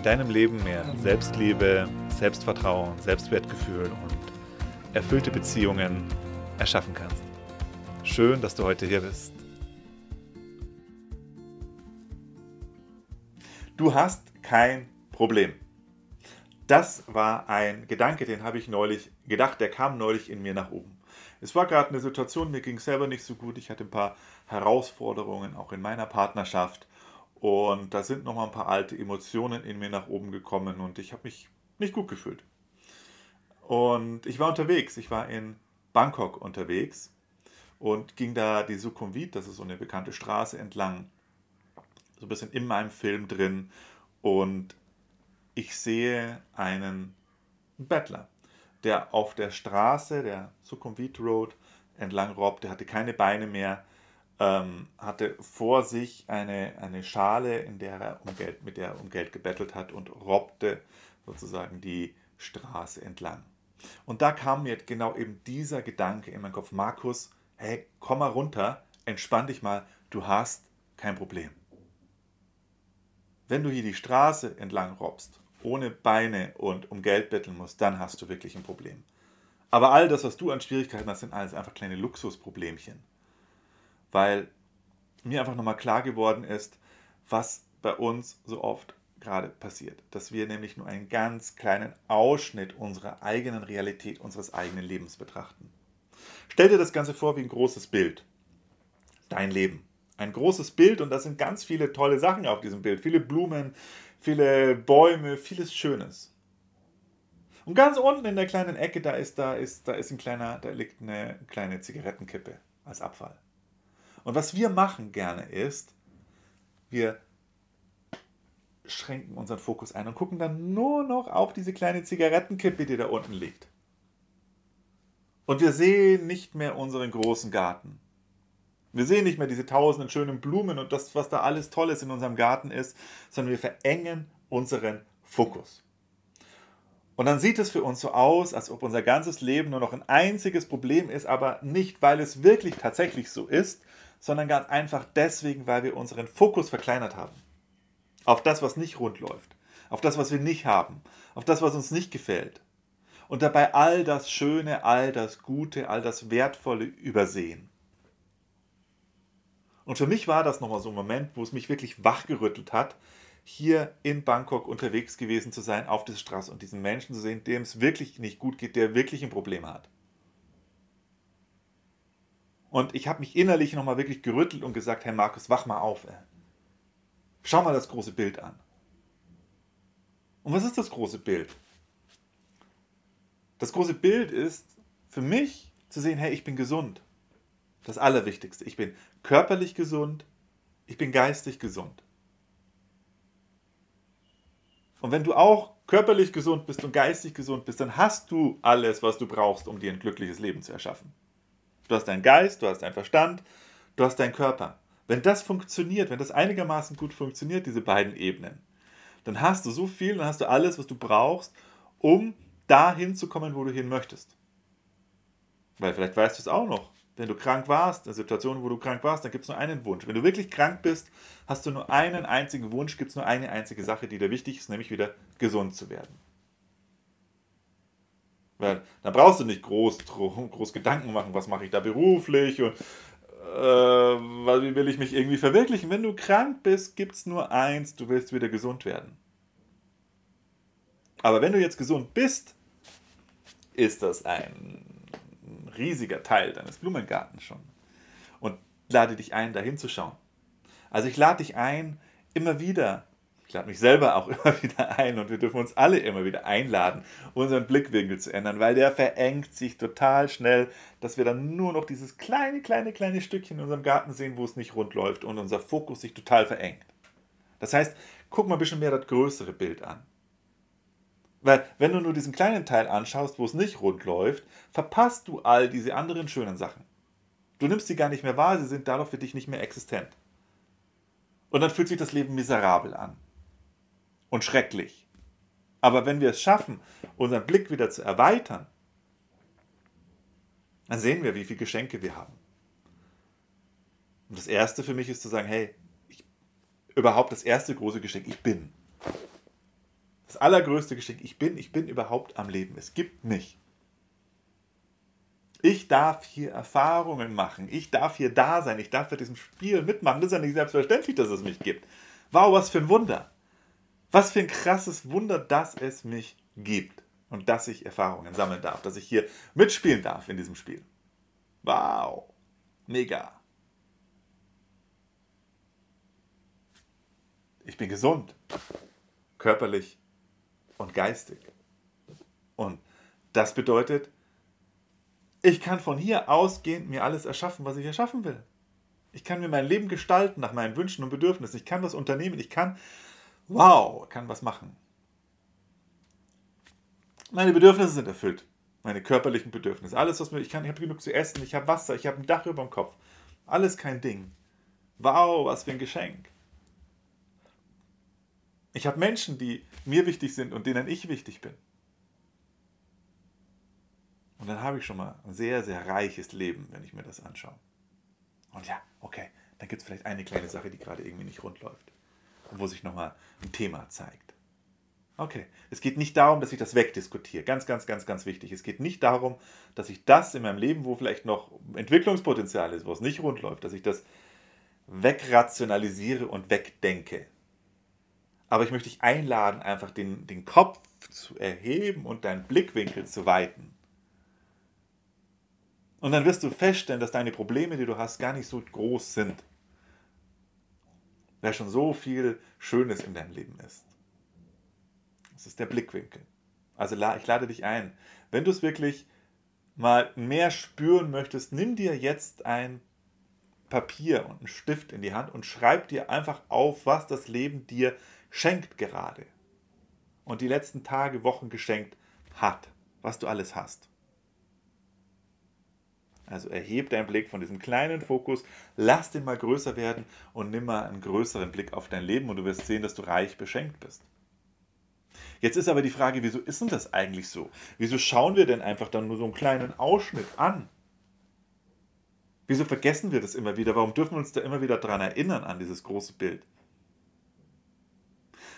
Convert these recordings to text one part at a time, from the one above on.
in deinem Leben mehr Selbstliebe, Selbstvertrauen, Selbstwertgefühl und erfüllte Beziehungen erschaffen kannst. Schön, dass du heute hier bist. Du hast kein Problem. Das war ein Gedanke, den habe ich neulich gedacht, der kam neulich in mir nach oben. Es war gerade eine Situation, mir ging es selber nicht so gut, ich hatte ein paar Herausforderungen auch in meiner Partnerschaft und da sind nochmal ein paar alte Emotionen in mir nach oben gekommen und ich habe mich nicht gut gefühlt. Und ich war unterwegs, ich war in Bangkok unterwegs und ging da die Sukhumvit, das ist so eine bekannte Straße entlang, so ein bisschen in meinem Film drin und ich sehe einen Bettler, der auf der Straße, der Sukhumvit Road entlang robbt, der hatte keine Beine mehr, ähm, hatte vor sich eine, eine Schale, in der er um Geld, mit der er um Geld gebettelt hat und robbte sozusagen die Straße entlang. Und da kam mir genau eben dieser Gedanke in meinen Kopf, Markus, hey, komm mal runter, entspann dich mal, du hast kein Problem. Wenn du hier die Straße entlang robbst, ohne Beine und um Geld betteln musst, dann hast du wirklich ein Problem. Aber all das, was du an Schwierigkeiten hast, sind alles einfach kleine Luxusproblemchen weil mir einfach nochmal klar geworden ist, was bei uns so oft gerade passiert. Dass wir nämlich nur einen ganz kleinen Ausschnitt unserer eigenen Realität, unseres eigenen Lebens betrachten. Stell dir das Ganze vor wie ein großes Bild. Dein Leben. Ein großes Bild und da sind ganz viele tolle Sachen auf diesem Bild. Viele Blumen, viele Bäume, vieles Schönes. Und ganz unten in der kleinen Ecke, da ist, da ist, da ist ein kleiner, da liegt eine kleine Zigarettenkippe als Abfall. Und was wir machen gerne ist, wir schränken unseren Fokus ein und gucken dann nur noch auf diese kleine Zigarettenkippe, die da unten liegt. Und wir sehen nicht mehr unseren großen Garten. Wir sehen nicht mehr diese tausenden schönen Blumen und das, was da alles Tolles in unserem Garten ist, sondern wir verengen unseren Fokus. Und dann sieht es für uns so aus, als ob unser ganzes Leben nur noch ein einziges Problem ist, aber nicht, weil es wirklich tatsächlich so ist, sondern ganz einfach deswegen, weil wir unseren Fokus verkleinert haben. Auf das, was nicht rund läuft, auf das, was wir nicht haben, auf das, was uns nicht gefällt. Und dabei all das Schöne, all das Gute, all das Wertvolle übersehen. Und für mich war das nochmal so ein Moment, wo es mich wirklich wachgerüttelt hat, hier in Bangkok unterwegs gewesen zu sein, auf dieser Straße und diesen Menschen zu sehen, dem es wirklich nicht gut geht, der wirklich ein Problem hat. Und ich habe mich innerlich nochmal wirklich gerüttelt und gesagt, Herr Markus, wach mal auf. Ey. Schau mal das große Bild an. Und was ist das große Bild? Das große Bild ist für mich zu sehen, hey, ich bin gesund. Das Allerwichtigste. Ich bin körperlich gesund, ich bin geistig gesund. Und wenn du auch körperlich gesund bist und geistig gesund bist, dann hast du alles, was du brauchst, um dir ein glückliches Leben zu erschaffen. Du hast deinen Geist, du hast deinen Verstand, du hast deinen Körper. Wenn das funktioniert, wenn das einigermaßen gut funktioniert, diese beiden Ebenen, dann hast du so viel, dann hast du alles, was du brauchst, um dahin zu kommen, wo du hin möchtest. Weil vielleicht weißt du es auch noch. Wenn du krank warst, in Situationen, wo du krank warst, dann gibt es nur einen Wunsch. Wenn du wirklich krank bist, hast du nur einen einzigen Wunsch, gibt es nur eine einzige Sache, die dir wichtig ist, nämlich wieder gesund zu werden. Weil dann brauchst du nicht groß, groß Gedanken machen, was mache ich da beruflich und äh, wie will ich mich irgendwie verwirklichen. Wenn du krank bist, gibt es nur eins, du willst wieder gesund werden. Aber wenn du jetzt gesund bist, ist das ein riesiger Teil deines Blumengartens schon. Und lade dich ein, da hinzuschauen. Also ich lade dich ein, immer wieder ich lade mich selber auch immer wieder ein und wir dürfen uns alle immer wieder einladen, unseren Blickwinkel zu ändern, weil der verengt sich total schnell, dass wir dann nur noch dieses kleine, kleine, kleine Stückchen in unserem Garten sehen, wo es nicht rund läuft und unser Fokus sich total verengt. Das heißt, guck mal ein bisschen mehr das größere Bild an. Weil wenn du nur diesen kleinen Teil anschaust, wo es nicht rund läuft, verpasst du all diese anderen schönen Sachen. Du nimmst sie gar nicht mehr wahr, sie sind dadurch für dich nicht mehr existent. Und dann fühlt sich das Leben miserabel an. Und schrecklich. Aber wenn wir es schaffen, unseren Blick wieder zu erweitern, dann sehen wir, wie viele Geschenke wir haben. Und das erste für mich ist zu sagen, hey, ich, überhaupt das erste große Geschenk, ich bin. Das allergrößte Geschenk, ich bin, ich bin überhaupt am Leben. Es gibt mich. Ich darf hier Erfahrungen machen. Ich darf hier da sein. Ich darf bei diesem Spiel mitmachen. Das ist ja nicht selbstverständlich, dass es mich gibt. Wow, was für ein Wunder. Was für ein krasses Wunder, dass es mich gibt. Und dass ich Erfahrungen sammeln darf. Dass ich hier mitspielen darf in diesem Spiel. Wow. Mega. Ich bin gesund. Körperlich und geistig. Und das bedeutet, ich kann von hier ausgehend mir alles erschaffen, was ich erschaffen will. Ich kann mir mein Leben gestalten nach meinen Wünschen und Bedürfnissen. Ich kann was unternehmen. Ich kann, wow, kann was machen. Meine Bedürfnisse sind erfüllt. Meine körperlichen Bedürfnisse. Alles, was mir, ich kann, ich habe genug zu essen, ich habe Wasser, ich habe ein Dach über dem Kopf. Alles kein Ding. Wow, was für ein Geschenk. Ich habe Menschen, die mir wichtig sind und denen ich wichtig bin. Und dann habe ich schon mal ein sehr, sehr reiches Leben, wenn ich mir das anschaue. Und ja, okay, dann gibt es vielleicht eine kleine Sache, die gerade irgendwie nicht rund läuft. Und wo sich nochmal ein Thema zeigt. Okay, es geht nicht darum, dass ich das wegdiskutiere. Ganz, ganz, ganz, ganz wichtig. Es geht nicht darum, dass ich das in meinem Leben, wo vielleicht noch Entwicklungspotenzial ist, wo es nicht rund läuft, dass ich das wegrationalisiere und wegdenke. Aber ich möchte dich einladen, einfach den, den Kopf zu erheben und deinen Blickwinkel zu weiten. Und dann wirst du feststellen, dass deine Probleme, die du hast, gar nicht so groß sind. Weil schon so viel Schönes in deinem Leben ist. Das ist der Blickwinkel. Also ich lade dich ein. Wenn du es wirklich mal mehr spüren möchtest, nimm dir jetzt ein Papier und einen Stift in die Hand und schreib dir einfach auf, was das Leben dir schenkt gerade. Und die letzten Tage, Wochen geschenkt hat, was du alles hast. Also erheb deinen Blick von diesem kleinen Fokus, lass den mal größer werden und nimm mal einen größeren Blick auf dein Leben und du wirst sehen, dass du reich beschenkt bist. Jetzt ist aber die Frage, wieso ist denn das eigentlich so? Wieso schauen wir denn einfach dann nur so einen kleinen Ausschnitt an? Wieso vergessen wir das immer wieder? Warum dürfen wir uns da immer wieder daran erinnern, an dieses große Bild?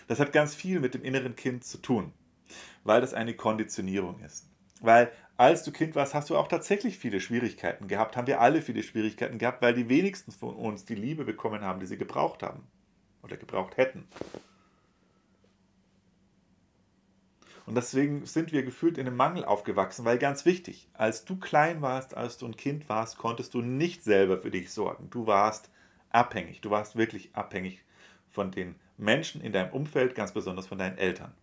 Das hat ganz viel mit dem inneren Kind zu tun, weil das eine Konditionierung ist. Weil als du Kind warst, hast du auch tatsächlich viele Schwierigkeiten gehabt, haben wir alle viele Schwierigkeiten gehabt, weil die wenigsten von uns die Liebe bekommen haben, die sie gebraucht haben oder gebraucht hätten. Und deswegen sind wir gefühlt in einem Mangel aufgewachsen, weil ganz wichtig, als du klein warst, als du ein Kind warst, konntest du nicht selber für dich sorgen. Du warst abhängig, du warst wirklich abhängig von den Menschen in deinem Umfeld, ganz besonders von deinen Eltern.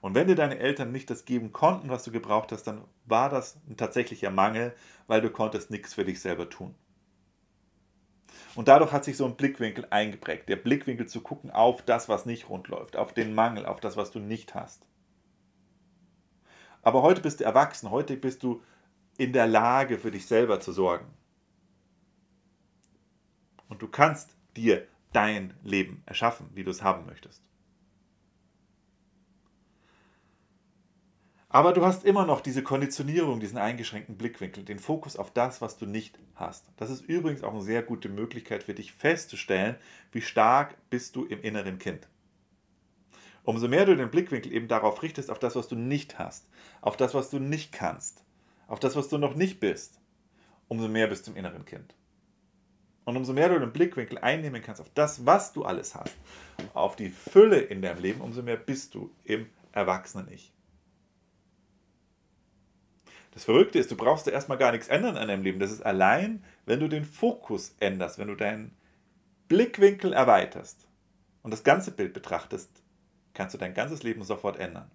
Und wenn dir deine Eltern nicht das geben konnten, was du gebraucht hast, dann war das ein tatsächlicher Mangel, weil du konntest nichts für dich selber tun. Und dadurch hat sich so ein Blickwinkel eingeprägt. Der Blickwinkel zu gucken auf das, was nicht rund läuft, auf den Mangel, auf das, was du nicht hast. Aber heute bist du erwachsen, heute bist du in der Lage, für dich selber zu sorgen. Und du kannst dir dein Leben erschaffen, wie du es haben möchtest. Aber du hast immer noch diese Konditionierung, diesen eingeschränkten Blickwinkel, den Fokus auf das, was du nicht hast. Das ist übrigens auch eine sehr gute Möglichkeit für dich festzustellen, wie stark bist du im inneren Kind. Umso mehr du den Blickwinkel eben darauf richtest, auf das, was du nicht hast, auf das, was du nicht kannst, auf das, was du noch nicht bist, umso mehr bist du im inneren Kind. Und umso mehr du den Blickwinkel einnehmen kannst auf das, was du alles hast, auf die Fülle in deinem Leben, umso mehr bist du im Erwachsenen-Ich. Das Verrückte ist, du brauchst erstmal gar nichts ändern an deinem Leben. Das ist allein, wenn du den Fokus änderst, wenn du deinen Blickwinkel erweiterst und das ganze Bild betrachtest, kannst du dein ganzes Leben sofort ändern.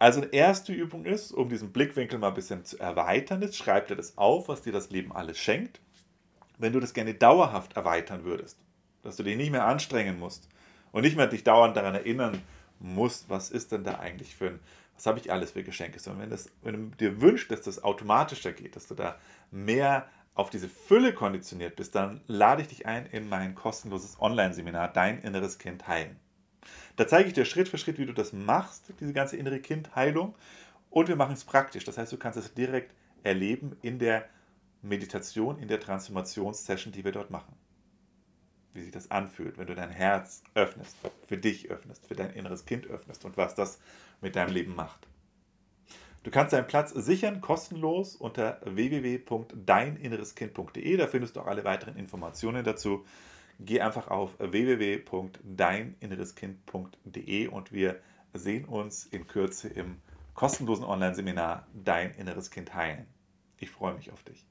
Also eine erste Übung ist, um diesen Blickwinkel mal ein bisschen zu erweitern, ist, schreib dir das auf, was dir das Leben alles schenkt. Wenn du das gerne dauerhaft erweitern würdest, dass du dich nicht mehr anstrengen musst Und nicht mehr dich dauernd daran erinnern musst, was ist denn da eigentlich für ein, was habe ich alles für Geschenke, sondern wenn, das, wenn du dir wünschst, dass das automatischer geht, dass du da mehr auf diese Fülle konditioniert bist, dann lade ich dich ein in mein kostenloses Online-Seminar Dein inneres Kind heilen. Da zeige ich dir Schritt für Schritt, wie du das machst, diese ganze innere Kindheilung. Und wir machen es praktisch. Das heißt, du kannst es direkt erleben in der Meditation, in der Transformationssession, die wir dort machen. Wie sich das anfühlt, wenn du dein Herz öffnest, für dich öffnest, für dein inneres Kind öffnest und was das mit deinem Leben macht. Du kannst deinen Platz sichern, kostenlos unter www.deininnereskind.de. Da findest du auch alle weiteren Informationen dazu. Geh einfach auf www.deininnereskind.de und wir sehen uns in Kürze im kostenlosen Online-Seminar Dein inneres Kind heilen. Ich freue mich auf dich.